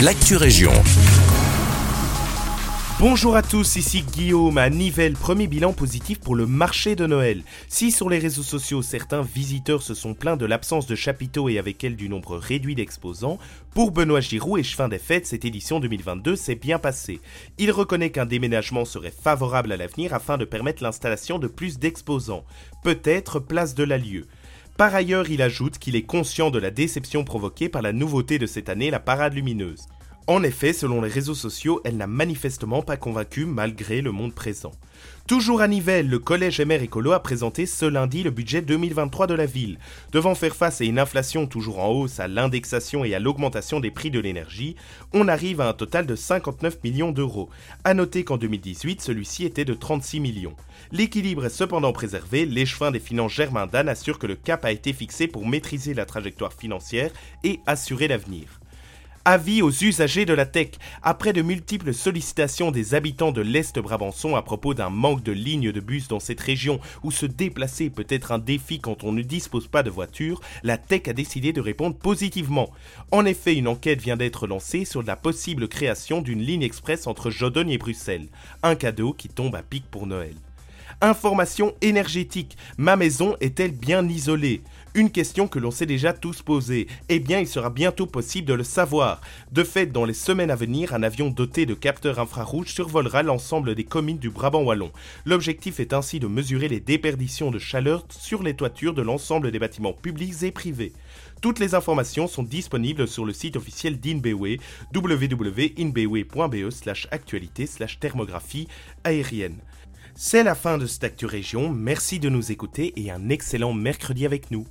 l'actu région. Bonjour à tous, ici Guillaume à Nivelles, premier bilan positif pour le marché de Noël. Si sur les réseaux sociaux certains visiteurs se sont plaints de l'absence de chapiteaux et avec elle du nombre réduit d'exposants, pour Benoît Giroud et Chevin des Fêtes, cette édition 2022 s'est bien passée. Il reconnaît qu'un déménagement serait favorable à l'avenir afin de permettre l'installation de plus d'exposants, peut-être place de la lieu. Par ailleurs, il ajoute qu'il est conscient de la déception provoquée par la nouveauté de cette année, la parade lumineuse. En effet, selon les réseaux sociaux, elle n'a manifestement pas convaincu malgré le monde présent. Toujours à Nivelles, le collège MR Écolo a présenté ce lundi le budget 2023 de la ville. Devant faire face à une inflation toujours en hausse, à l'indexation et à l'augmentation des prix de l'énergie, on arrive à un total de 59 millions d'euros. A noter qu'en 2018, celui-ci était de 36 millions. L'équilibre est cependant préservé, l'échevin des finances Germain Dan assure que le cap a été fixé pour maîtriser la trajectoire financière et assurer l'avenir. Avis aux usagers de la tech. Après de multiples sollicitations des habitants de l'Est Brabançon à propos d'un manque de lignes de bus dans cette région où se déplacer peut être un défi quand on ne dispose pas de voiture, la tech a décidé de répondre positivement. En effet, une enquête vient d'être lancée sur la possible création d'une ligne express entre Jodogne et Bruxelles. Un cadeau qui tombe à pic pour Noël. Information énergétique. Ma maison est-elle bien isolée? Une question que l'on s'est déjà tous posée. Eh bien, il sera bientôt possible de le savoir. De fait, dans les semaines à venir, un avion doté de capteurs infrarouges survolera l'ensemble des communes du Brabant wallon. L'objectif est ainsi de mesurer les déperditions de chaleur sur les toitures de l'ensemble des bâtiments publics et privés. Toutes les informations sont disponibles sur le site officiel d'INBW, www.inbw.be slash actualité slash thermographie aérienne. C'est la fin de cette Actu Région, merci de nous écouter et un excellent mercredi avec nous.